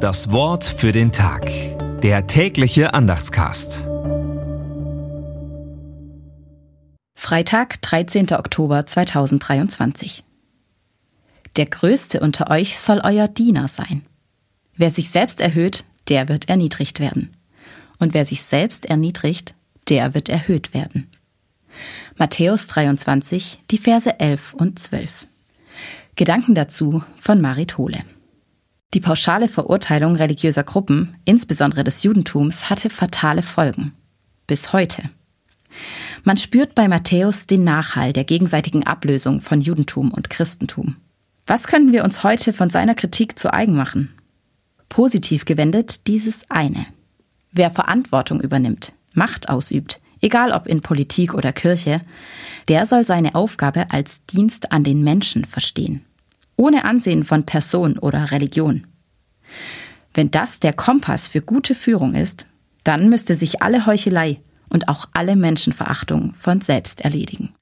Das Wort für den Tag. Der tägliche Andachtscast. Freitag, 13. Oktober 2023. Der Größte unter euch soll euer Diener sein. Wer sich selbst erhöht, der wird erniedrigt werden. Und wer sich selbst erniedrigt, der wird erhöht werden. Matthäus 23, die Verse 11 und 12. Gedanken dazu von Marit Hohle. Die pauschale Verurteilung religiöser Gruppen, insbesondere des Judentums, hatte fatale Folgen. Bis heute. Man spürt bei Matthäus den Nachhall der gegenseitigen Ablösung von Judentum und Christentum. Was können wir uns heute von seiner Kritik zu eigen machen? Positiv gewendet dieses eine. Wer Verantwortung übernimmt, Macht ausübt, egal ob in Politik oder Kirche, der soll seine Aufgabe als Dienst an den Menschen verstehen ohne Ansehen von Person oder Religion. Wenn das der Kompass für gute Führung ist, dann müsste sich alle Heuchelei und auch alle Menschenverachtung von selbst erledigen.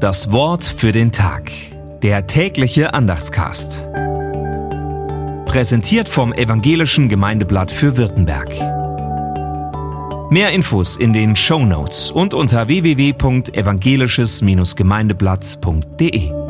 Das Wort für den Tag. Der tägliche Andachtscast. Präsentiert vom Evangelischen Gemeindeblatt für Württemberg. Mehr Infos in den Show Notes und unter www.evangelisches-gemeindeblatt.de.